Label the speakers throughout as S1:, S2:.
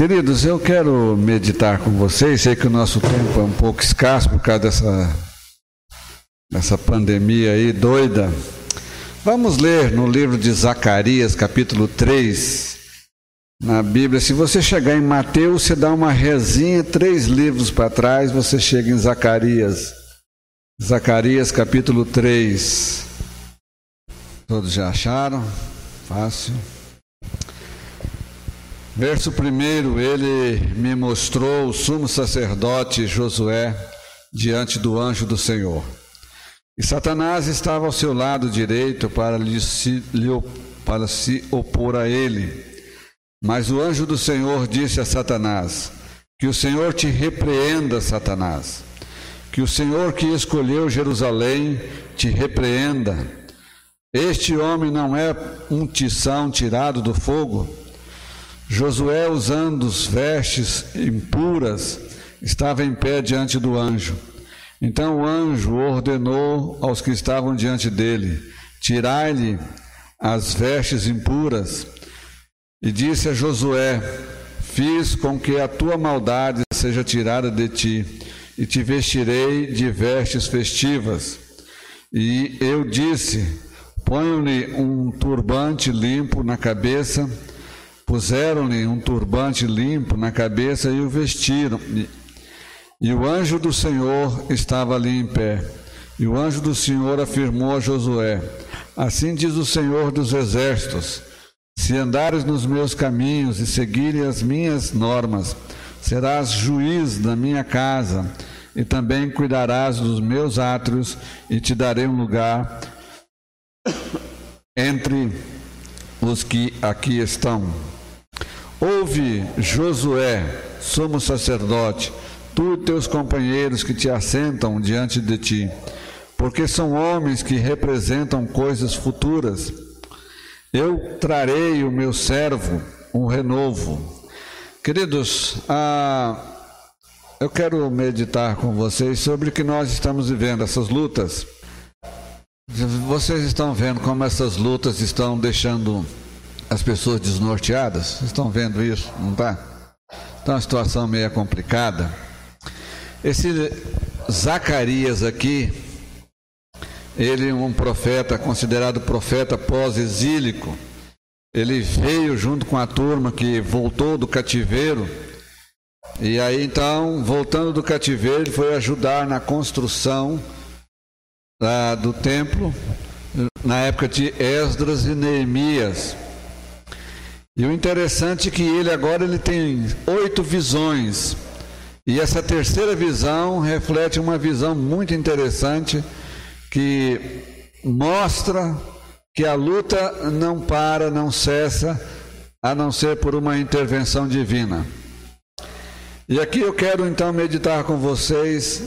S1: Queridos, eu quero meditar com vocês. Sei que o nosso tempo é um pouco escasso por causa dessa, dessa pandemia aí doida. Vamos ler no livro de Zacarias, capítulo 3, na Bíblia. Se você chegar em Mateus, você dá uma resinha, três livros para trás, você chega em Zacarias. Zacarias, capítulo 3. Todos já acharam? Fácil. Verso 1: Ele me mostrou o sumo sacerdote Josué diante do anjo do Senhor. E Satanás estava ao seu lado direito para, lhe, lhe, para se opor a ele. Mas o anjo do Senhor disse a Satanás: Que o Senhor te repreenda, Satanás. Que o Senhor que escolheu Jerusalém te repreenda. Este homem não é um tição tirado do fogo? Josué, usando vestes impuras, estava em pé diante do anjo. Então o anjo ordenou aos que estavam diante dele: Tirai-lhe as vestes impuras. E disse a Josué: Fiz com que a tua maldade seja tirada de ti, e te vestirei de vestes festivas. E eu disse: Ponho-lhe um turbante limpo na cabeça Puseram-lhe um turbante limpo na cabeça e o vestiram. E o anjo do Senhor estava ali em pé. E o anjo do Senhor afirmou a Josué: Assim diz o Senhor dos exércitos: Se andares nos meus caminhos e seguires as minhas normas, serás juiz da minha casa, e também cuidarás dos meus átrios, e te darei um lugar entre os que aqui estão. Ouve, Josué, sumo sacerdote, tu e teus companheiros que te assentam diante de ti, porque são homens que representam coisas futuras. Eu trarei o meu servo um renovo. Queridos, ah, eu quero meditar com vocês sobre o que nós estamos vivendo, essas lutas. Vocês estão vendo como essas lutas estão deixando as pessoas desnorteadas. Vocês estão vendo isso, não está? Então a situação meio complicada. Esse Zacarias aqui, ele é um profeta, considerado profeta pós-exílico. Ele veio junto com a turma que voltou do cativeiro. E aí então, voltando do cativeiro, ele foi ajudar na construção ah, do templo, na época de Esdras e Neemias. E o interessante é que ele agora ele tem oito visões. E essa terceira visão reflete uma visão muito interessante que mostra que a luta não para, não cessa, a não ser por uma intervenção divina. E aqui eu quero então meditar com vocês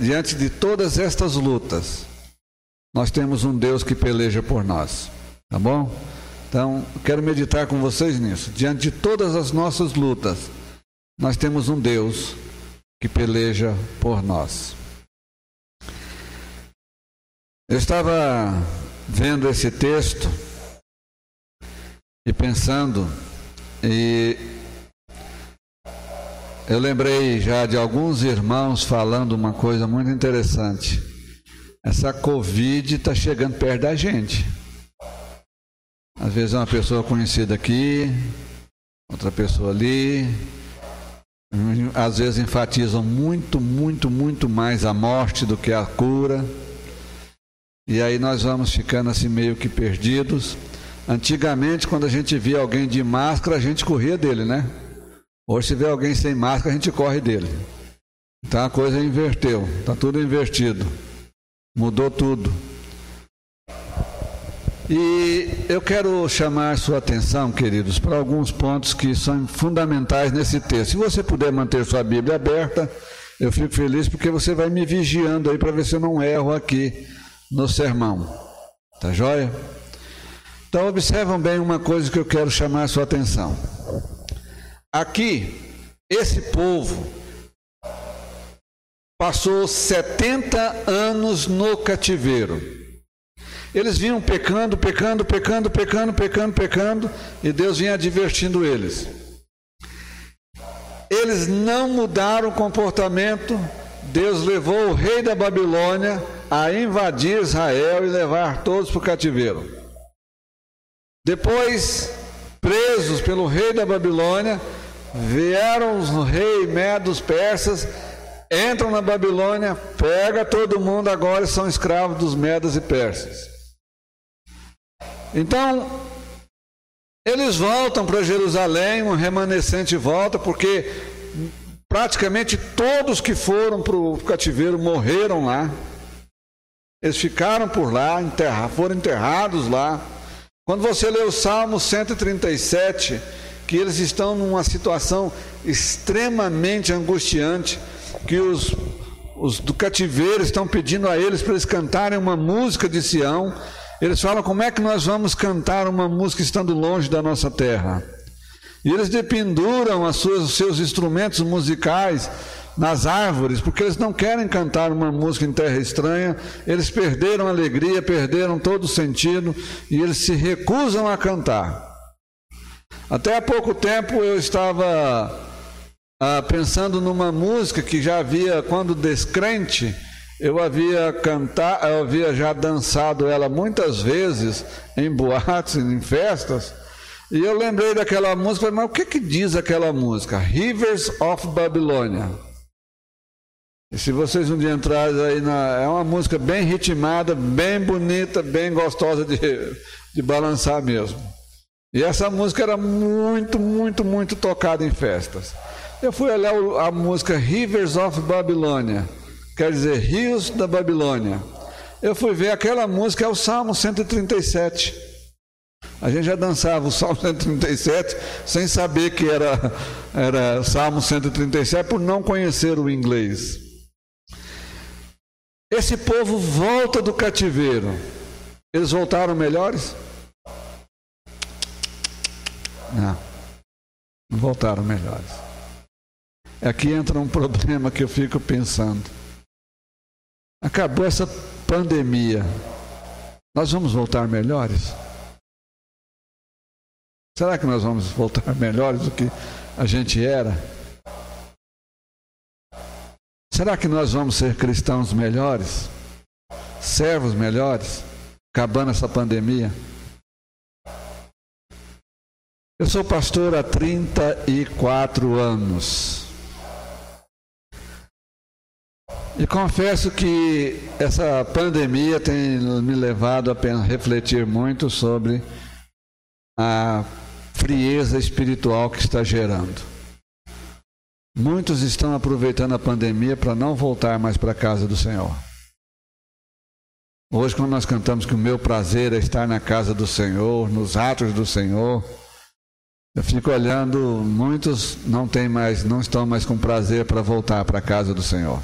S1: diante de todas estas lutas. Nós temos um Deus que peleja por nós, tá bom? Então, quero meditar com vocês nisso. Diante de todas as nossas lutas, nós temos um Deus que peleja por nós. Eu estava vendo esse texto e pensando, e eu lembrei já de alguns irmãos falando uma coisa muito interessante. Essa Covid está chegando perto da gente. Às vezes é uma pessoa conhecida aqui, outra pessoa ali. Às vezes enfatizam muito, muito, muito mais a morte do que a cura. E aí nós vamos ficando assim meio que perdidos. Antigamente, quando a gente via alguém de máscara, a gente corria dele, né? Hoje, se vê alguém sem máscara, a gente corre dele. Então a coisa inverteu, está tudo invertido. Mudou tudo. E eu quero chamar sua atenção, queridos, para alguns pontos que são fundamentais nesse texto. Se você puder manter sua Bíblia aberta, eu fico feliz porque você vai me vigiando aí para ver se eu não erro aqui no sermão. Tá joia? Então observam bem uma coisa que eu quero chamar sua atenção. Aqui, esse povo passou 70 anos no cativeiro. Eles vinham pecando, pecando, pecando, pecando, pecando, pecando, e Deus vinha advertindo eles. eles não mudaram o comportamento, Deus levou o rei da Babilônia a invadir Israel e levar todos para o cativeiro. Depois, presos pelo rei da Babilônia, vieram os reis medos persas, entram na Babilônia, pega todo mundo, agora são escravos dos medas e persas. Então, eles voltam para Jerusalém, um remanescente volta, porque praticamente todos que foram para o cativeiro morreram lá. Eles ficaram por lá, foram enterrados lá. Quando você lê o Salmo 137, que eles estão numa situação extremamente angustiante, que os, os do cativeiro estão pedindo a eles para eles cantarem uma música de Sião, eles falam: como é que nós vamos cantar uma música estando longe da nossa terra? E eles dependuram suas, os seus instrumentos musicais nas árvores, porque eles não querem cantar uma música em terra estranha, eles perderam a alegria, perderam todo o sentido e eles se recusam a cantar. Até há pouco tempo eu estava ah, pensando numa música que já havia, quando descrente, eu havia cantar, eu havia já dançado ela muitas vezes em boates, em festas, e eu lembrei daquela música, mas o que que diz aquela música? Rivers of Babylonia. E se vocês um dia entrarem aí na, é uma música bem ritmada, bem bonita, bem gostosa de, de balançar mesmo. E essa música era muito, muito, muito tocada em festas. Eu fui olhar a música Rivers of Babylonia quer dizer rios da Babilônia. Eu fui ver aquela música, é o Salmo 137. A gente já dançava o Salmo 137 sem saber que era, era Salmo 137 por não conhecer o inglês. Esse povo volta do cativeiro. Eles voltaram melhores? Não, não voltaram melhores. Aqui entra um problema que eu fico pensando. Acabou essa pandemia. Nós vamos voltar melhores? Será que nós vamos voltar melhores do que a gente era? Será que nós vamos ser cristãos melhores? Servos melhores? Acabando essa pandemia? Eu sou pastor há 34 anos. E confesso que essa pandemia tem me levado a refletir muito sobre a frieza espiritual que está gerando. Muitos estão aproveitando a pandemia para não voltar mais para a casa do Senhor. Hoje, quando nós cantamos que o meu prazer é estar na casa do Senhor, nos atos do Senhor, eu fico olhando, muitos não têm mais, não estão mais com prazer para voltar para a casa do Senhor.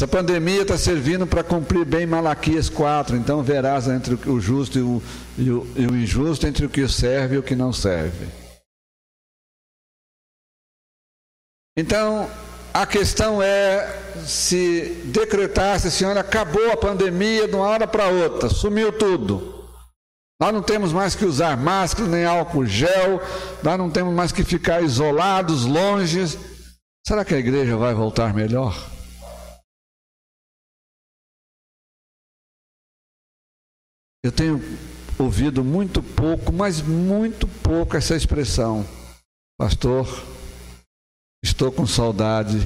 S1: Essa pandemia está servindo para cumprir bem Malaquias 4. Então verás entre o justo e o, e, o, e o, injusto, entre o que serve e o que não serve. Então, a questão é se decretasse, Senhora, acabou a pandemia de uma hora para outra, sumiu tudo. Nós não temos mais que usar máscara nem álcool gel, nós não temos mais que ficar isolados, longe. Será que a igreja vai voltar melhor? Eu tenho ouvido muito pouco, mas muito pouco essa expressão. Pastor, estou com saudade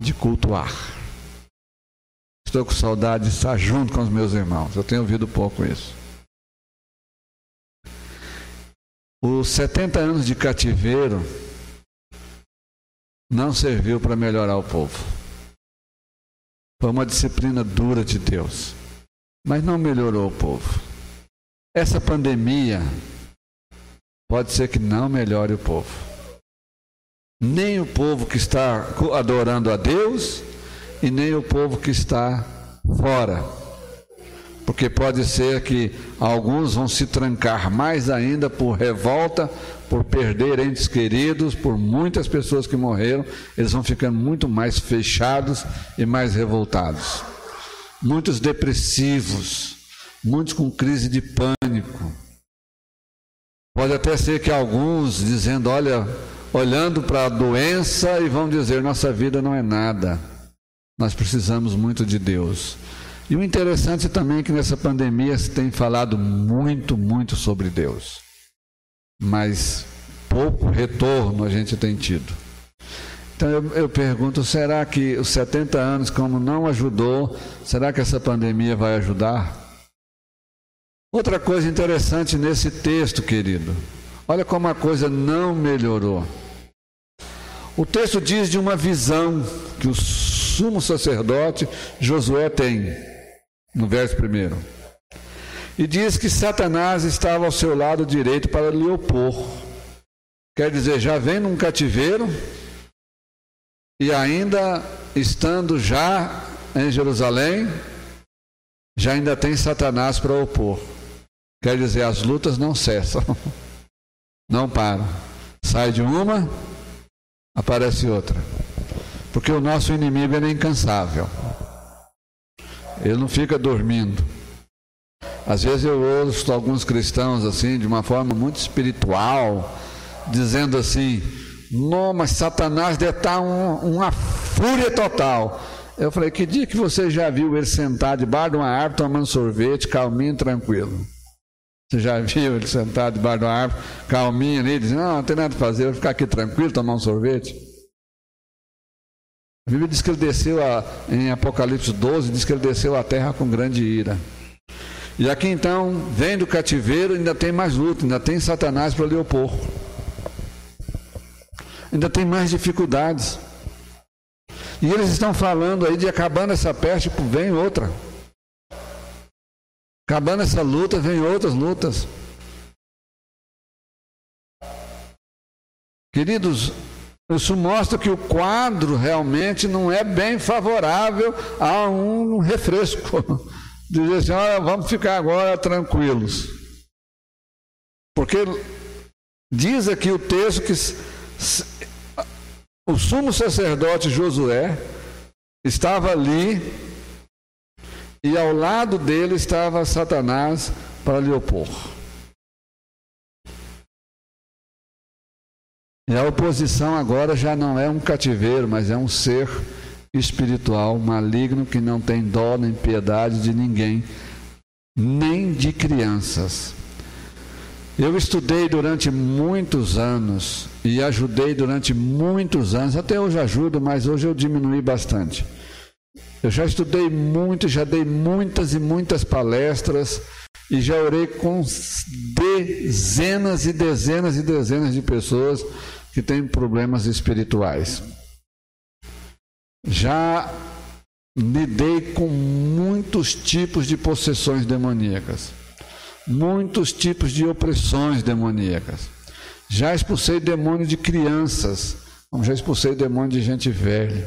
S1: de cultuar. Estou com saudade de estar junto com os meus irmãos. Eu tenho ouvido pouco isso. Os 70 anos de cativeiro não serviu para melhorar o povo. Foi uma disciplina dura de Deus mas não melhorou o povo. Essa pandemia pode ser que não melhore o povo. Nem o povo que está adorando a Deus e nem o povo que está fora. Porque pode ser que alguns vão se trancar mais ainda por revolta, por perder entes queridos, por muitas pessoas que morreram, eles vão ficando muito mais fechados e mais revoltados muitos depressivos, muitos com crise de pânico. Pode até ser que alguns dizendo: olha, olhando para a doença e vão dizer: nossa vida não é nada. Nós precisamos muito de Deus. E o interessante também é que nessa pandemia se tem falado muito, muito sobre Deus. Mas pouco retorno a gente tem tido. Então eu, eu, pergunto: será que os 70 anos, como não ajudou, será que essa pandemia vai ajudar? Outra coisa interessante nesse texto, querido, olha como a coisa não melhorou. O texto diz de uma visão que o sumo sacerdote Josué tem, no verso primeiro. E diz que Satanás estava ao seu lado direito para lhe opor. Quer dizer, já vem num cativeiro e ainda estando já em Jerusalém, já ainda tem Satanás para opor. Quer dizer, as lutas não cessam, não param. Sai de uma, aparece outra. Porque o nosso inimigo é incansável. Ele não fica dormindo. Às vezes eu ouço alguns cristãos assim, de uma forma muito espiritual, dizendo assim: Não, mas Satanás deve estar um, uma fúria total. Eu falei: Que dia que você já viu ele sentar debaixo de uma árvore tomando sorvete, calminho, tranquilo? Você já viu ele sentado debaixo de uma árvore, calminho ali, dizendo: Não, não tem nada a fazer, vou ficar aqui tranquilo, tomar um sorvete? A Bíblia diz que ele desceu a, em Apocalipse 12, diz que ele desceu à terra com grande ira. E aqui então, vem do cativeiro, ainda tem mais luta, ainda tem Satanás para lhe opor ainda tem mais dificuldades. E eles estão falando aí de acabando essa peste, vem outra. Acabando essa luta, vem outras lutas. Queridos, isso mostra que o quadro realmente não é bem favorável a um refresco. Dizer assim, olha, vamos ficar agora tranquilos. Porque diz aqui o texto que o sumo sacerdote Josué estava ali e ao lado dele estava Satanás para lhe opor. E a oposição agora já não é um cativeiro, mas é um ser espiritual maligno que não tem dó nem piedade de ninguém, nem de crianças. Eu estudei durante muitos anos e ajudei durante muitos anos, até hoje ajudo, mas hoje eu diminui bastante. Eu já estudei muito, já dei muitas e muitas palestras e já orei com dezenas e dezenas e dezenas de pessoas que têm problemas espirituais. Já lidei com muitos tipos de possessões demoníacas muitos tipos de opressões demoníacas. Já expulsei demônio de crianças, como já expulsei demônio de gente velha.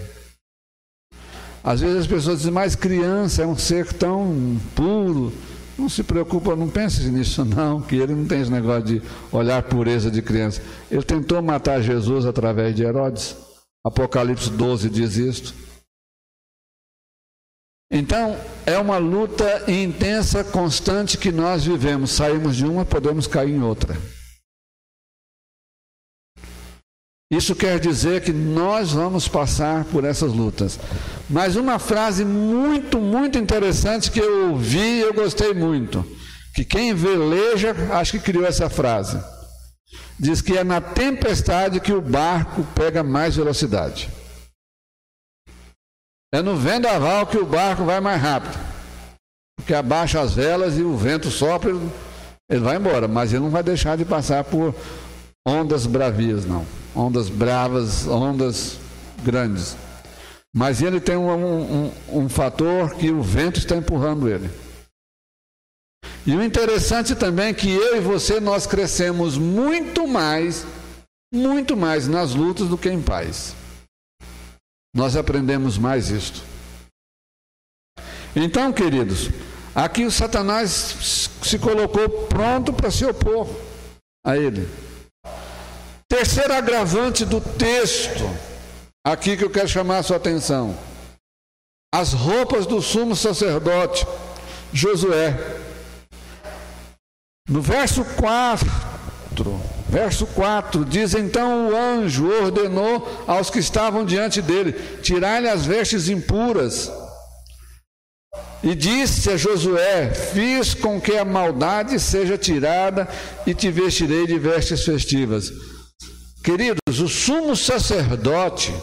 S1: Às vezes as pessoas dizem, mas criança é um ser tão puro. Não se preocupa, não pense nisso não, que ele não tem esse negócio de olhar pureza de criança. Ele tentou matar Jesus através de Herodes. Apocalipse 12 diz isto. Então, é uma luta intensa, constante que nós vivemos. Saímos de uma, podemos cair em outra. Isso quer dizer que nós vamos passar por essas lutas. Mas uma frase muito, muito interessante que eu ouvi e eu gostei muito. Que quem veleja, acho que criou essa frase. Diz que é na tempestade que o barco pega mais velocidade. É no vendaval que o barco vai mais rápido. Porque abaixa as velas e o vento sopra, ele vai embora, mas ele não vai deixar de passar por ondas bravias, não. Ondas bravas, ondas grandes. Mas ele tem um, um, um fator que o vento está empurrando ele. E o interessante também é que eu e você nós crescemos muito mais, muito mais nas lutas do que em paz nós aprendemos mais isto. Então, queridos, aqui o Satanás se colocou pronto para se opor a ele. Terceiro agravante do texto, aqui que eu quero chamar a sua atenção: as roupas do sumo sacerdote Josué. No verso 4, Verso 4 diz: Então o anjo ordenou aos que estavam diante dele: Tirai-lhe as vestes impuras. E disse a Josué: Fiz com que a maldade seja tirada e te vestirei de vestes festivas. Queridos, o sumo sacerdote,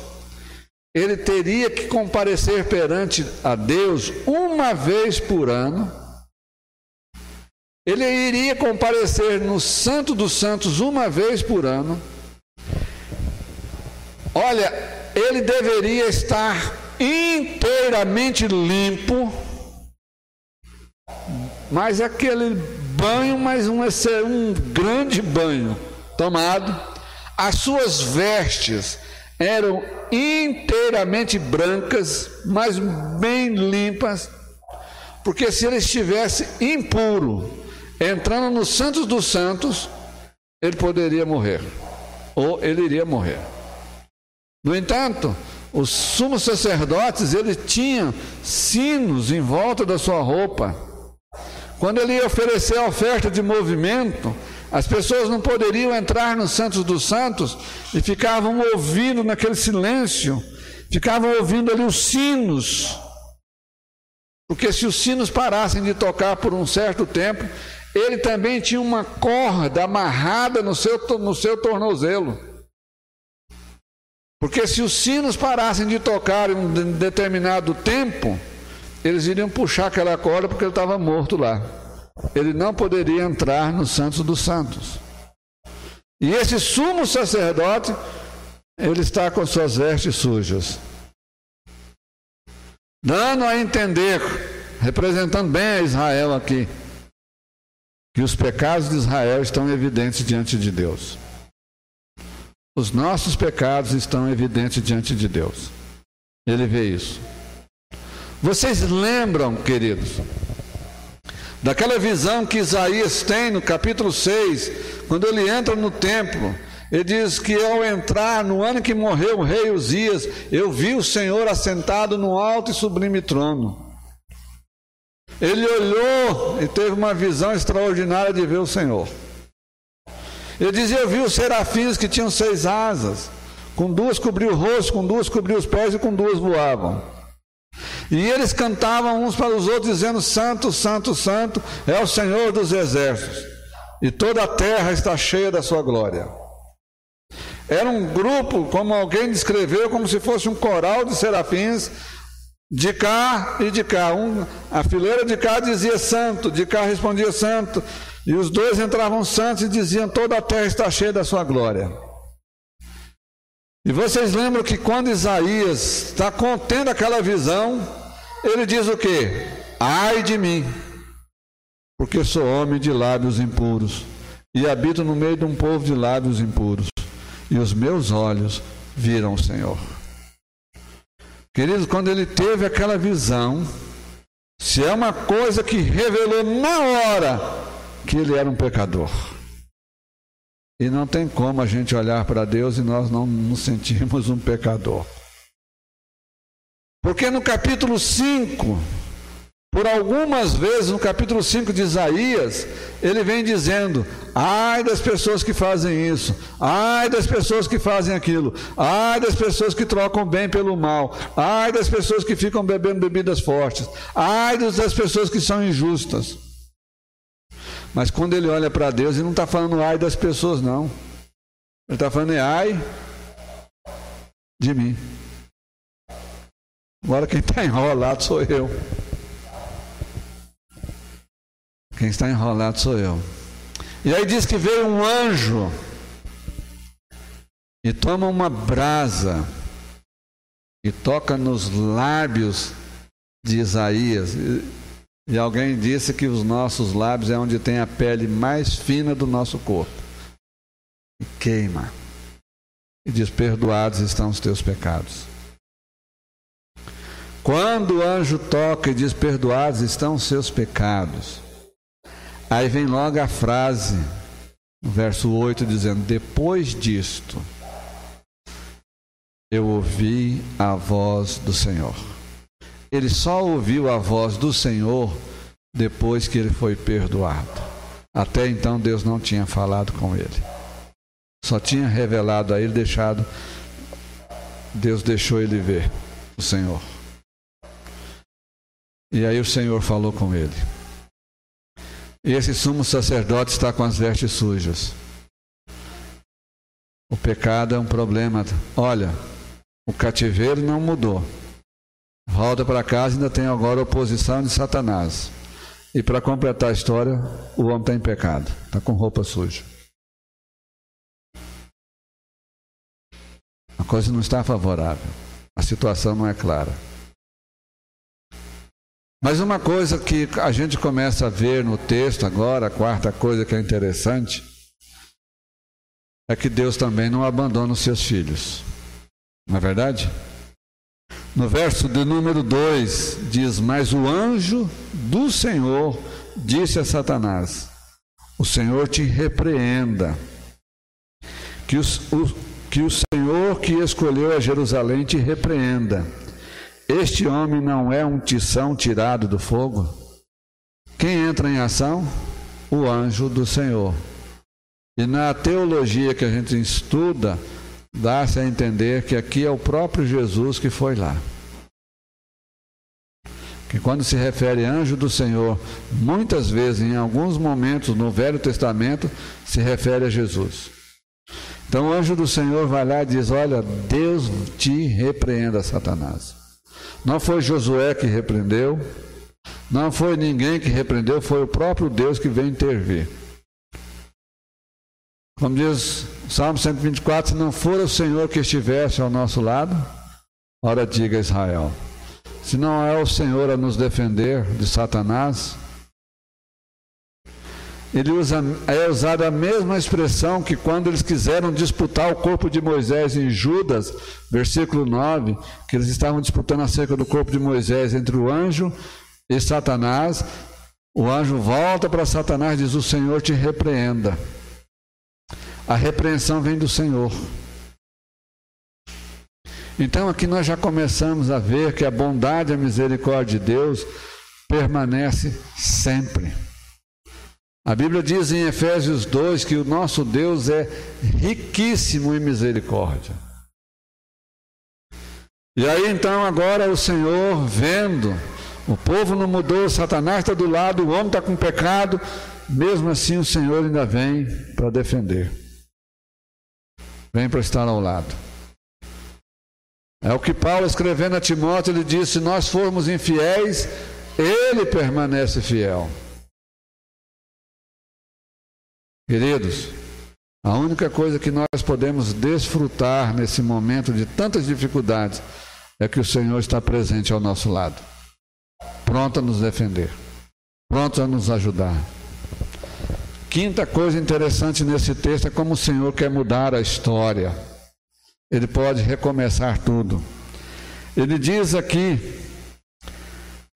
S1: ele teria que comparecer perante a Deus uma vez por ano. Ele iria comparecer no Santo dos Santos uma vez por ano. Olha, ele deveria estar inteiramente limpo mas aquele banho, mas um, um grande banho tomado, as suas vestes eram inteiramente brancas, mas bem limpas, porque se ele estivesse impuro, entrando nos Santos dos Santos, ele poderia morrer, ou ele iria morrer. No entanto, os sumos sacerdotes, eles tinham sinos em volta da sua roupa, quando ele ia oferecer a oferta de movimento, as pessoas não poderiam entrar nos Santos dos Santos e ficavam ouvindo naquele silêncio, ficavam ouvindo ali os sinos. Porque se os sinos parassem de tocar por um certo tempo, ele também tinha uma corda amarrada no seu, no seu tornozelo. Porque se os sinos parassem de tocar em um determinado tempo, eles iriam puxar aquela corda porque ele estava morto lá. Ele não poderia entrar no Santos dos Santos. E esse sumo sacerdote, ele está com suas vestes sujas. Dando a entender, representando bem a Israel aqui, que os pecados de Israel estão evidentes diante de Deus. Os nossos pecados estão evidentes diante de Deus. Ele vê isso. Vocês lembram, queridos, daquela visão que Isaías tem no capítulo 6, quando ele entra no templo, ele diz que ao entrar no ano que morreu o rei Uzias, eu vi o Senhor assentado no alto e sublime trono. Ele olhou e teve uma visão extraordinária de ver o Senhor. Ele dizia: Eu vi os serafins que tinham seis asas, com duas cobriu o rosto, com duas cobriu os pés e com duas voavam. E eles cantavam uns para os outros, dizendo: Santo, Santo, Santo é o Senhor dos exércitos, e toda a terra está cheia da sua glória. Era um grupo, como alguém descreveu, como se fosse um coral de serafins, de cá e de cá. Um, a fileira de cá dizia santo, de cá respondia santo, e os dois entravam santos e diziam: toda a terra está cheia da sua glória. E vocês lembram que quando Isaías está contendo aquela visão, ele diz o que? Ai de mim, porque sou homem de lábios impuros e habito no meio de um povo de lábios impuros, e os meus olhos viram o Senhor. Queridos, quando ele teve aquela visão, se é uma coisa que revelou na hora que ele era um pecador. E não tem como a gente olhar para Deus e nós não nos sentirmos um pecador. Porque no capítulo 5, por algumas vezes no capítulo 5 de Isaías, ele vem dizendo: ai das pessoas que fazem isso, ai das pessoas que fazem aquilo, ai das pessoas que trocam bem pelo mal, ai das pessoas que ficam bebendo bebidas fortes, ai das pessoas que são injustas. Mas quando ele olha para Deus, ele não está falando ai das pessoas, não. Ele está falando é ai de mim. Agora quem está enrolado sou eu. Quem está enrolado sou eu. E aí diz que veio um anjo e toma uma brasa e toca nos lábios de Isaías. E alguém disse que os nossos lábios é onde tem a pele mais fina do nosso corpo. E queima. E diz: Perdoados estão os teus pecados. Quando o anjo toca e diz: Perdoados estão os seus pecados. Aí vem logo a frase, verso 8, dizendo: Depois disto, eu ouvi a voz do Senhor ele só ouviu a voz do Senhor depois que ele foi perdoado. Até então Deus não tinha falado com ele. Só tinha revelado a ele, deixado. Deus deixou ele ver o Senhor. E aí o Senhor falou com ele. Esse sumo sacerdote está com as vestes sujas. O pecado é um problema. Olha, o cativeiro não mudou. Volta para casa ainda tem agora oposição de Satanás. E para completar a história, o homem está em pecado, está com roupa suja. A coisa não está favorável. A situação não é clara. Mas uma coisa que a gente começa a ver no texto agora, a quarta coisa que é interessante, é que Deus também não abandona os seus filhos. Não é verdade? No verso de número 2 diz: Mas o anjo do Senhor disse a Satanás: O Senhor te repreenda, que, os, o, que o Senhor que escolheu a Jerusalém te repreenda. Este homem não é um tição tirado do fogo? Quem entra em ação? O anjo do Senhor. E na teologia que a gente estuda, dá-se a entender que aqui é o próprio Jesus que foi lá. Que quando se refere anjo do Senhor, muitas vezes, em alguns momentos no Velho Testamento, se refere a Jesus. Então o anjo do Senhor vai lá e diz: Olha, Deus te repreenda, Satanás. Não foi Josué que repreendeu, não foi ninguém que repreendeu, foi o próprio Deus que veio intervir. Como diz Salmo 124, se não for o Senhor que estivesse ao nosso lado, ora diga Israel. Se não é o Senhor a nos defender de Satanás, ele usa, é usada a mesma expressão que quando eles quiseram disputar o corpo de Moisés em Judas, versículo 9, que eles estavam disputando acerca do corpo de Moisés entre o anjo e Satanás. O anjo volta para Satanás e diz: O Senhor te repreenda. A repreensão vem do Senhor. Então aqui nós já começamos a ver que a bondade e a misericórdia de Deus permanece sempre. A Bíblia diz em Efésios 2 que o nosso Deus é riquíssimo em misericórdia. E aí então agora o Senhor vendo, o povo não mudou, Satanás está do lado, o homem está com pecado, mesmo assim o Senhor ainda vem para defender vem para estar ao lado. É o que Paulo escrevendo a Timóteo, ele disse: se nós formos infiéis, ele permanece fiel. Queridos, a única coisa que nós podemos desfrutar nesse momento de tantas dificuldades é que o Senhor está presente ao nosso lado, pronto a nos defender, pronto a nos ajudar. Quinta coisa interessante nesse texto é como o Senhor quer mudar a história. Ele pode recomeçar tudo. Ele diz aqui,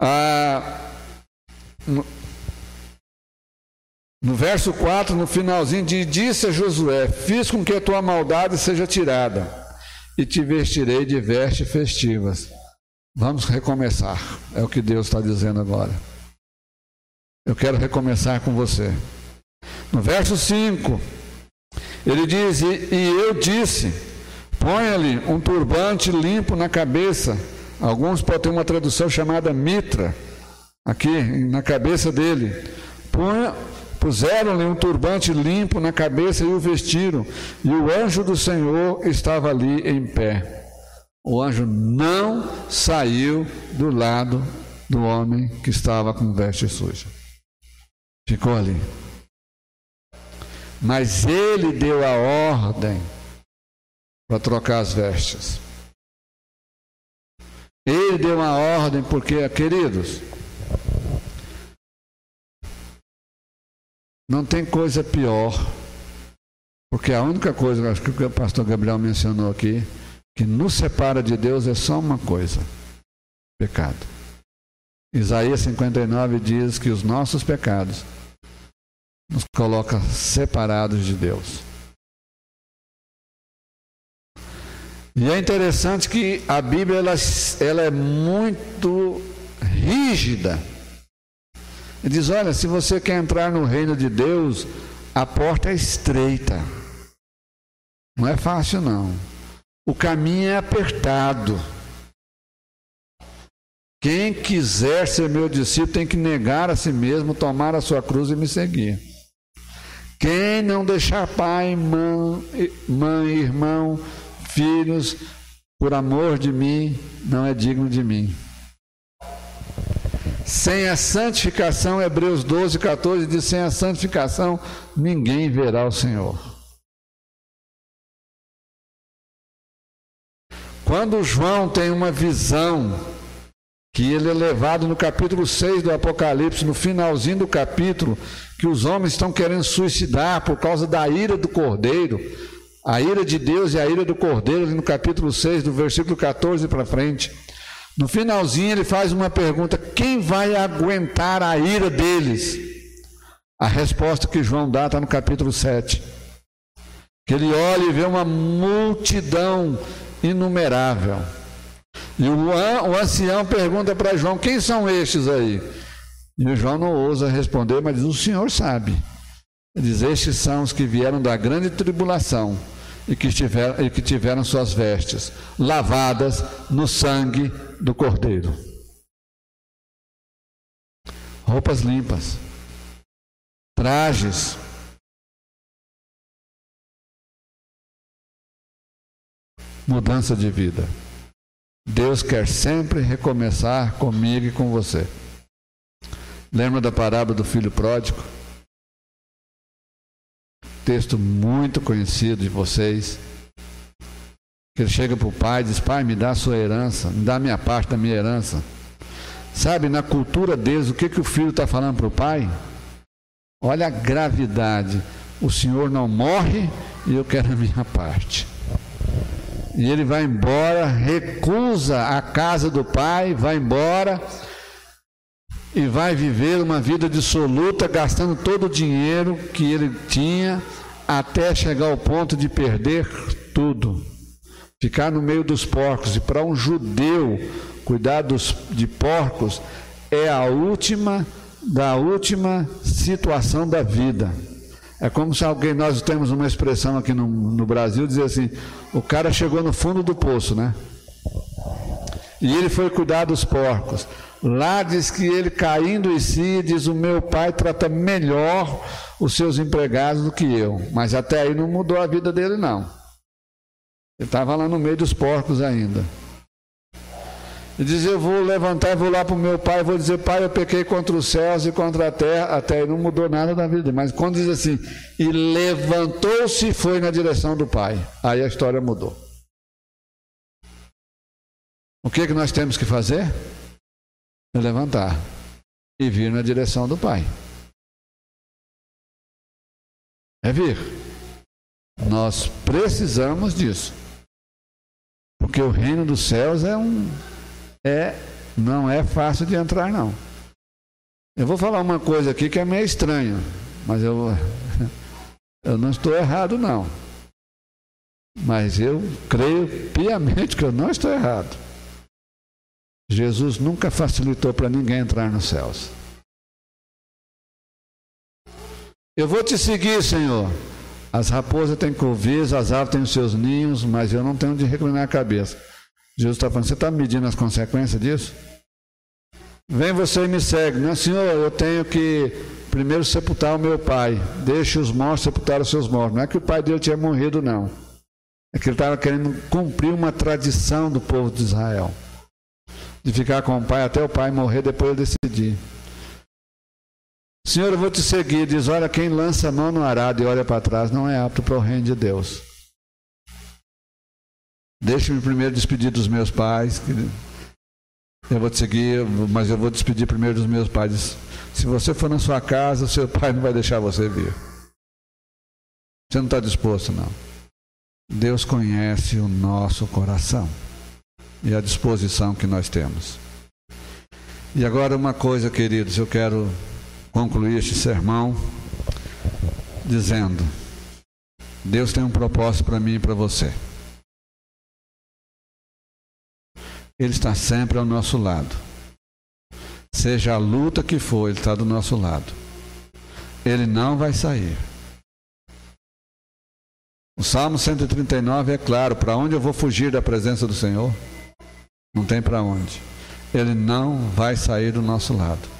S1: ah, no, verso 4, no finalzinho, diz: Disse a Josué: Fiz com que a tua maldade seja tirada, e te vestirei de vestes festivas. Vamos recomeçar, é o que Deus está dizendo agora. Eu quero recomeçar com você. No verso 5, ele diz: E, eu disse: ponha-lhe um turbante limpo na cabeça. Alguns podem ter uma tradução chamada mitra, aqui na cabeça dele. Puseram-lhe um turbante limpo na cabeça e o vestiram, e o anjo do Senhor estava ali em pé. O anjo não saiu do lado do homem que estava com veste suja. Ficou ali. Mas ele deu a ordem para trocar as vestes. Ele deu uma ordem porque, queridos, não tem coisa pior, porque a única coisa, acho que o pastor Gabriel mencionou aqui, que nos separa de Deus é só uma coisa: pecado. Isaías 59 diz que os nossos pecados nos coloca separados de Deus. E é interessante que a Bíblia ela, ela é muito rígida. Ele diz: olha, se você quer entrar no reino de Deus, a porta é estreita. Não é fácil, não. O caminho é apertado. Quem quiser ser meu discípulo tem que negar a si mesmo, tomar a sua cruz e me seguir. Quem não deixar pai, mãe, mãe, irmão, filhos, por amor de mim, não é digno de mim. Sem a santificação, Hebreus 12, 14 diz: sem a santificação, ninguém verá o Senhor. Quando João tem uma visão que ele é levado no capítulo 6 do Apocalipse, no finalzinho do capítulo, que os homens estão querendo suicidar por causa da ira do cordeiro, a ira de Deus e a ira do cordeiro, no capítulo 6, do versículo 14 para frente. No finalzinho ele faz uma pergunta: quem vai aguentar a ira deles? A resposta que João dá está no capítulo 7. Que ele olha e vê uma multidão inumerável e o, o ancião pergunta para João: quem são estes aí? E o João não ousa responder, mas diz: o senhor sabe. Ele diz: estes são os que vieram da grande tribulação e que, tiveram, e que tiveram suas vestes lavadas no sangue do Cordeiro. Roupas limpas, trajes, mudança de vida. Deus quer sempre recomeçar comigo e com você. Lembra da parábola do filho pródigo? Texto muito conhecido de vocês. Ele chega para o pai e diz: Pai, me dá a sua herança, me dá a minha parte da minha herança. Sabe, na cultura deles, o que, que o filho está falando para o pai? Olha a gravidade. O senhor não morre e eu quero a minha parte. E ele vai embora, recusa a casa do pai, vai embora e vai viver uma vida dissoluta, gastando todo o dinheiro que ele tinha, até chegar ao ponto de perder tudo. Ficar no meio dos porcos. E para um judeu, cuidar dos, de porcos é a última da última situação da vida. É como se alguém, nós temos uma expressão aqui no, no Brasil, dizer assim, o cara chegou no fundo do poço, né? E ele foi cuidar dos porcos. Lá diz que ele caindo em si, diz: O meu pai trata melhor os seus empregados do que eu. Mas até aí não mudou a vida dele, não. Ele estava lá no meio dos porcos ainda. E diz: Eu vou levantar vou lá para o meu pai, vou dizer: Pai, eu pequei contra os céus e contra a terra. Até aí não mudou nada na vida. Mas quando diz assim: E levantou-se e foi na direção do pai. Aí a história mudou. O que, que nós temos que fazer? É levantar e vir na direção do pai. É vir. Nós precisamos disso. Porque o reino dos céus é um é não é fácil de entrar não. Eu vou falar uma coisa aqui que é meio estranha, mas eu eu não estou errado não. Mas eu creio piamente que eu não estou errado. Jesus nunca facilitou para ninguém entrar nos céus. Eu vou te seguir, Senhor. As raposas têm covis, as aves têm os seus ninhos, mas eu não tenho de reclinar a cabeça. Jesus está falando, você está medindo as consequências disso? Vem você e me segue. Não, senhor, eu tenho que primeiro sepultar o meu pai. Deixe os mortos sepultar os seus mortos. Não é que o pai dele tinha morrido, não. É que ele estava querendo cumprir uma tradição do povo de Israel. De ficar com o pai até o pai morrer, depois ele decidir. Senhor, eu vou te seguir. Diz: Olha, quem lança a mão no arado e olha para trás não é apto para o reino de Deus. Deixe-me primeiro despedir dos meus pais. Eu vou te seguir, mas eu vou despedir primeiro dos meus pais. Se você for na sua casa, seu pai não vai deixar você vir. Você não está disposto, não. Deus conhece o nosso coração e a disposição que nós temos. E agora, uma coisa, queridos, eu quero concluir este sermão dizendo: Deus tem um propósito para mim e para você. Ele está sempre ao nosso lado. Seja a luta que for, Ele está do nosso lado. Ele não vai sair. O Salmo 139 é claro: para onde eu vou fugir da presença do Senhor? Não tem para onde. Ele não vai sair do nosso lado.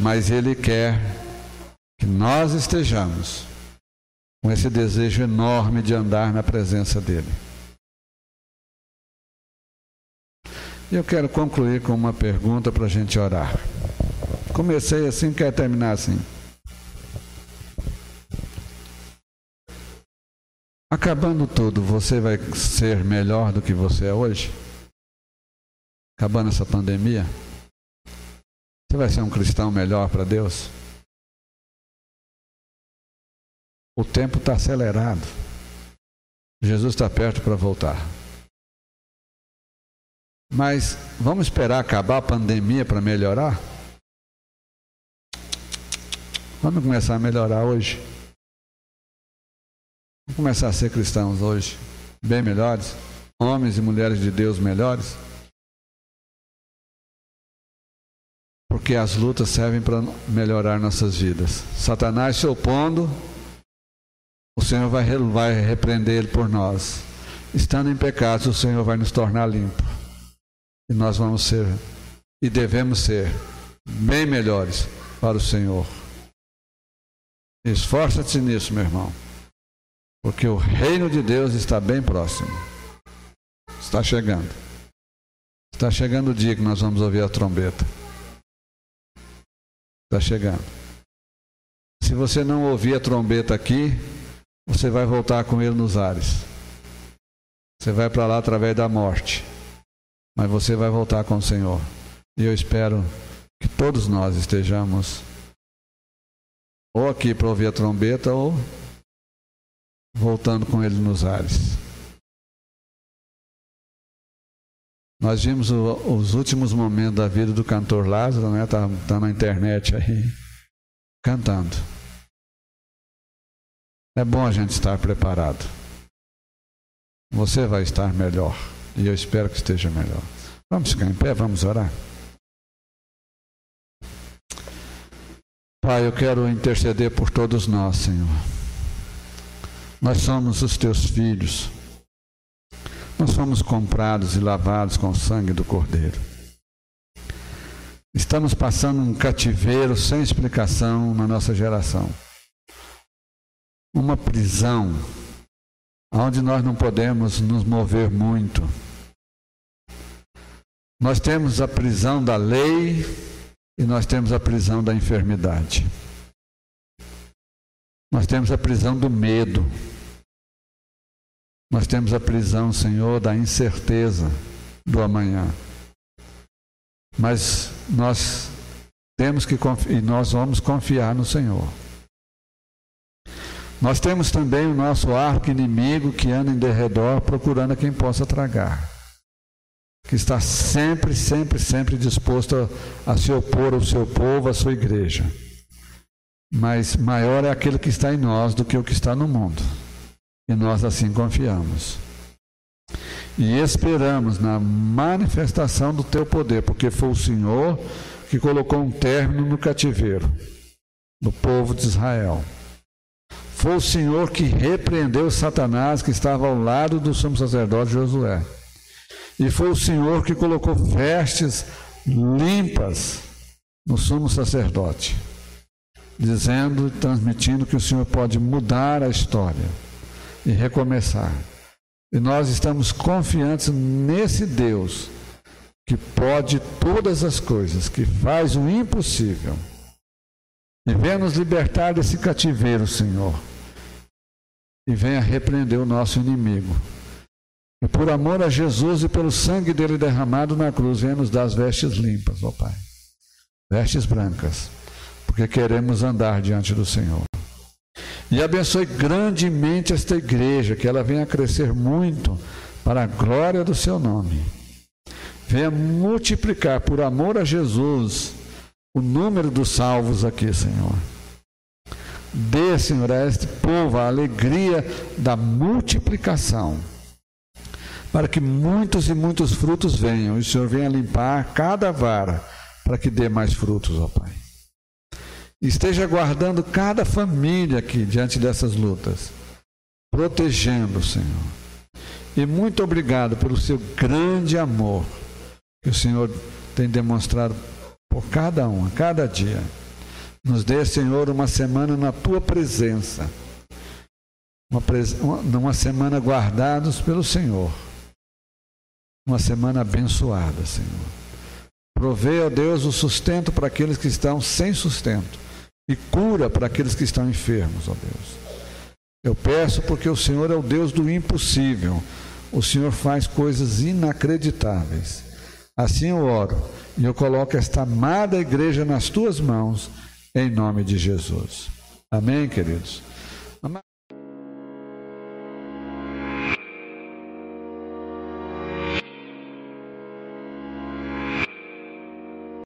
S1: Mas Ele quer que nós estejamos com esse desejo enorme de andar na presença dEle. E eu quero concluir com uma pergunta para a gente orar. Comecei assim, quero terminar assim. Acabando tudo, você vai ser melhor do que você é hoje? Acabando essa pandemia? Você vai ser um cristão melhor para Deus? O tempo está acelerado. Jesus está perto para voltar. Mas vamos esperar acabar a pandemia para melhorar? Vamos começar a melhorar hoje. Vamos começar a ser cristãos hoje, bem melhores, homens e mulheres de Deus melhores. Porque as lutas servem para melhorar nossas vidas. Satanás se opondo, o Senhor vai, vai repreender ele por nós. Estando em pecado, o Senhor vai nos tornar limpo. E nós vamos ser, e devemos ser, bem melhores para o Senhor. Esforça-te nisso, meu irmão. Porque o reino de Deus está bem próximo. Está chegando. Está chegando o dia que nós vamos ouvir a trombeta. Está chegando. Se você não ouvir a trombeta aqui, você vai voltar com ele nos ares. Você vai para lá através da morte. Mas você vai voltar com o Senhor. E eu espero que todos nós estejamos ou aqui para ouvir a trombeta ou voltando com ele nos ares. Nós vimos o, os últimos momentos da vida do cantor Lázaro, né? Tá, tá na internet aí, cantando. É bom a gente estar preparado. Você vai estar melhor. E eu espero que esteja melhor. Vamos ficar em pé, vamos orar. Pai, eu quero interceder por todos nós, Senhor. Nós somos os teus filhos. Nós somos comprados e lavados com o sangue do Cordeiro. Estamos passando um cativeiro sem explicação na nossa geração. Uma prisão onde nós não podemos nos mover muito. Nós temos a prisão da lei e nós temos a prisão da enfermidade. Nós temos a prisão do medo. Nós temos a prisão, Senhor, da incerteza do amanhã. Mas nós temos que e nós vamos confiar no Senhor. Nós temos também o nosso arco inimigo que anda em derredor procurando a quem possa tragar. Que está sempre, sempre, sempre disposto a, a se opor ao seu povo, à sua igreja. Mas maior é aquele que está em nós do que o que está no mundo. E nós assim confiamos. E esperamos na manifestação do teu poder, porque foi o Senhor que colocou um término no cativeiro do povo de Israel. Foi o Senhor que repreendeu Satanás que estava ao lado do sumo sacerdote Josué. E foi o Senhor que colocou vestes limpas no sumo sacerdote dizendo, transmitindo que o Senhor pode mudar a história e recomeçar. E nós estamos confiantes nesse Deus que pode todas as coisas, que faz o impossível. E venha nos libertar desse cativeiro, Senhor. E venha repreender o nosso inimigo. E por amor a Jesus e pelo sangue dele derramado na cruz, venha nos dar as vestes limpas, ó Pai. Vestes brancas porque queremos andar diante do Senhor. E abençoe grandemente esta igreja, que ela venha crescer muito para a glória do seu nome. Venha multiplicar por amor a Jesus o número dos salvos aqui, Senhor. Dê, Senhor, a este povo a alegria da multiplicação, para que muitos e muitos frutos venham, e o Senhor venha limpar cada vara, para que dê mais frutos, ó Pai. Esteja guardando cada família aqui diante dessas lutas, protegendo, Senhor. E muito obrigado pelo seu grande amor que o Senhor tem demonstrado por cada um, a cada dia. Nos dê, Senhor, uma semana na tua presença. Uma, uma semana guardados pelo Senhor. Uma semana abençoada, Senhor. Provê, ó Deus, o sustento para aqueles que estão sem sustento e cura para aqueles que estão enfermos, ó Deus. Eu peço porque o Senhor é o Deus do impossível. O Senhor faz coisas inacreditáveis. Assim eu oro e eu coloco esta amada igreja nas tuas mãos, em nome de Jesus. Amém, queridos?